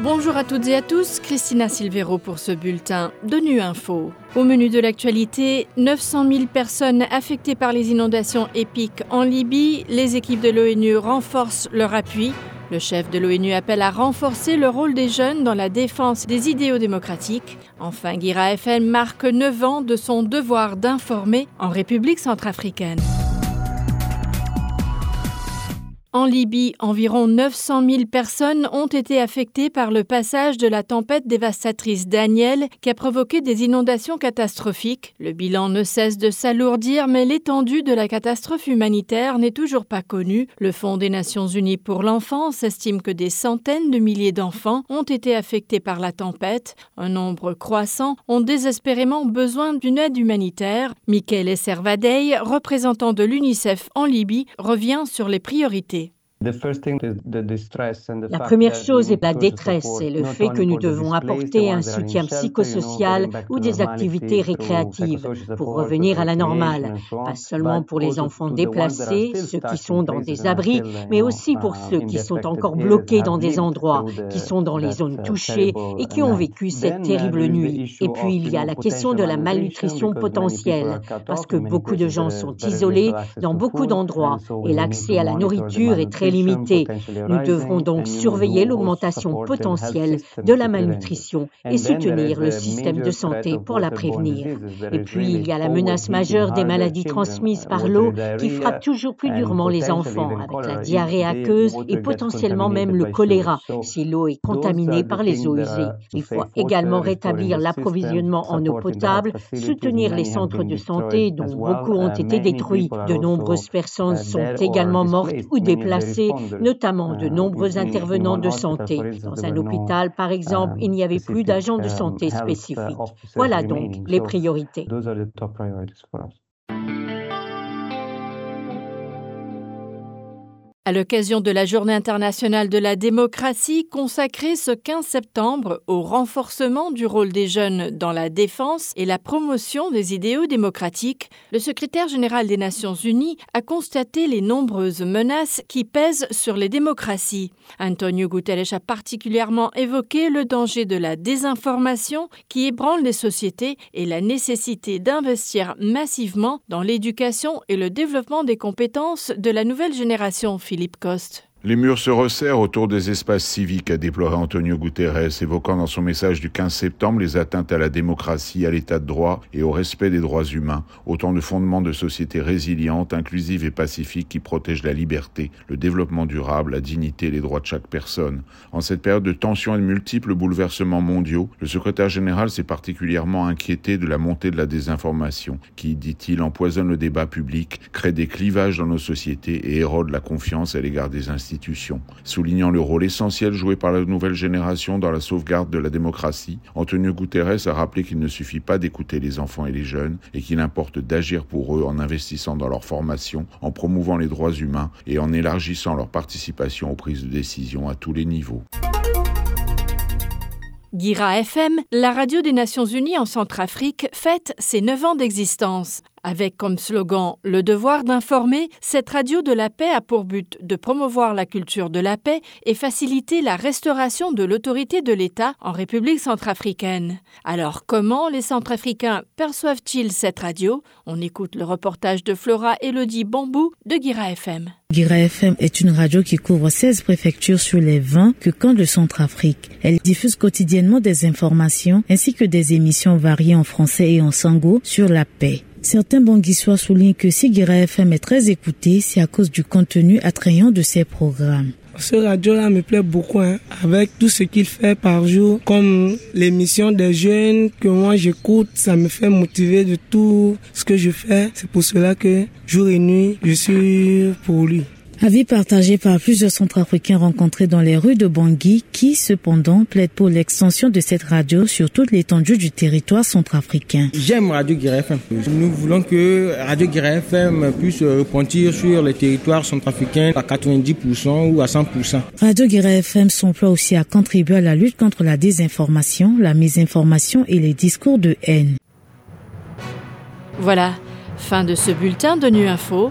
Bonjour à toutes et à tous, Christina Silvero pour ce bulletin de Nu Info. Au menu de l'actualité, 900 000 personnes affectées par les inondations épiques en Libye. Les équipes de l'ONU renforcent leur appui. Le chef de l'ONU appelle à renforcer le rôle des jeunes dans la défense des idéaux démocratiques. Enfin, Guira FM marque 9 ans de son devoir d'informer en République centrafricaine. En Libye, environ 900 000 personnes ont été affectées par le passage de la tempête dévastatrice Daniel qui a provoqué des inondations catastrophiques. Le bilan ne cesse de s'alourdir, mais l'étendue de la catastrophe humanitaire n'est toujours pas connue. Le Fonds des Nations Unies pour l'enfance estime que des centaines de milliers d'enfants ont été affectés par la tempête. Un nombre croissant ont désespérément besoin d'une aide humanitaire. Michele Servadei, représentant de l'UNICEF en Libye, revient sur les priorités. La première chose est la détresse et le fait que nous devons apporter un soutien psychosocial ou des activités récréatives pour revenir à la normale, pas seulement pour les enfants déplacés, ceux qui sont dans des abris, mais aussi pour ceux qui sont encore bloqués dans des endroits, qui sont dans les zones touchées et qui ont vécu cette terrible nuit. Et puis il y a la question de la malnutrition potentielle, parce que beaucoup de gens sont isolés dans beaucoup d'endroits et l'accès à la nourriture est très limité. Nous devrons donc surveiller l'augmentation potentielle de la malnutrition et soutenir le système de santé pour la prévenir. Et puis, il y a la menace majeure des maladies transmises par l'eau qui frappe toujours plus durement les enfants, avec la diarrhée aqueuse et potentiellement même le choléra si l'eau est contaminée par les eaux usées. Il faut également rétablir l'approvisionnement en eau potable, soutenir les centres de santé dont beaucoup ont été détruits. De nombreuses personnes sont également mortes ou déplacées notamment de nombreux intervenants de santé. Dans un hôpital, par exemple, il n'y avait plus d'agents de santé spécifiques. Voilà donc les priorités. À l'occasion de la Journée internationale de la démocratie consacrée ce 15 septembre au renforcement du rôle des jeunes dans la défense et la promotion des idéaux démocratiques, le secrétaire général des Nations Unies a constaté les nombreuses menaces qui pèsent sur les démocraties. Antonio Guterres a particulièrement évoqué le danger de la désinformation qui ébranle les sociétés et la nécessité d'investir massivement dans l'éducation et le développement des compétences de la nouvelle génération Philippe Coste. Les murs se resserrent autour des espaces civiques, a déploré Antonio Guterres, évoquant dans son message du 15 septembre les atteintes à la démocratie, à l'état de droit et au respect des droits humains, autant de fondements de sociétés résilientes, inclusives et pacifiques qui protègent la liberté, le développement durable, la dignité et les droits de chaque personne. En cette période de tensions et de multiples bouleversements mondiaux, le secrétaire général s'est particulièrement inquiété de la montée de la désinformation, qui, dit-il, empoisonne le débat public, crée des clivages dans nos sociétés et érode la confiance à l'égard des institutions Soulignant le rôle essentiel joué par la nouvelle génération dans la sauvegarde de la démocratie, Antonio Guterres a rappelé qu'il ne suffit pas d'écouter les enfants et les jeunes et qu'il importe d'agir pour eux en investissant dans leur formation, en promouvant les droits humains et en élargissant leur participation aux prises de décision à tous les niveaux. Guira FM, la radio des Nations Unies en Centrafrique, fête ses 9 ans d'existence. Avec comme slogan Le devoir d'informer, cette radio de la paix a pour but de promouvoir la culture de la paix et faciliter la restauration de l'autorité de l'État en République centrafricaine. Alors comment les Centrafricains perçoivent-ils cette radio? On écoute le reportage de Flora Elodie Bambou de Guira FM. Guira FM est une radio qui couvre 16 préfectures sur les 20 que compte le Centrafrique. Elle diffuse quotidiennement des informations ainsi que des émissions variées en français et en sango sur la paix. Certains banguissois soulignent que si Guira FM est très écouté, c'est à cause du contenu attrayant de ses programmes. Ce radio-là me plaît beaucoup, hein, avec tout ce qu'il fait par jour, comme l'émission des jeunes que moi j'écoute, ça me fait motiver de tout ce que je fais. C'est pour cela que jour et nuit, je suis pour lui. Avis partagé par plusieurs centrafricains rencontrés dans les rues de Bangui qui, cependant, plaident pour l'extension de cette radio sur toute l'étendue du territoire centrafricain. J'aime Radio Guiré FM. Nous voulons que Radio Guiré FM puisse repentir sur les territoires centrafricains à 90% ou à 100%. Radio Guiré FM s'emploie aussi à contribuer à la lutte contre la désinformation, la mésinformation et les discours de haine. Voilà, fin de ce bulletin de Nu Info.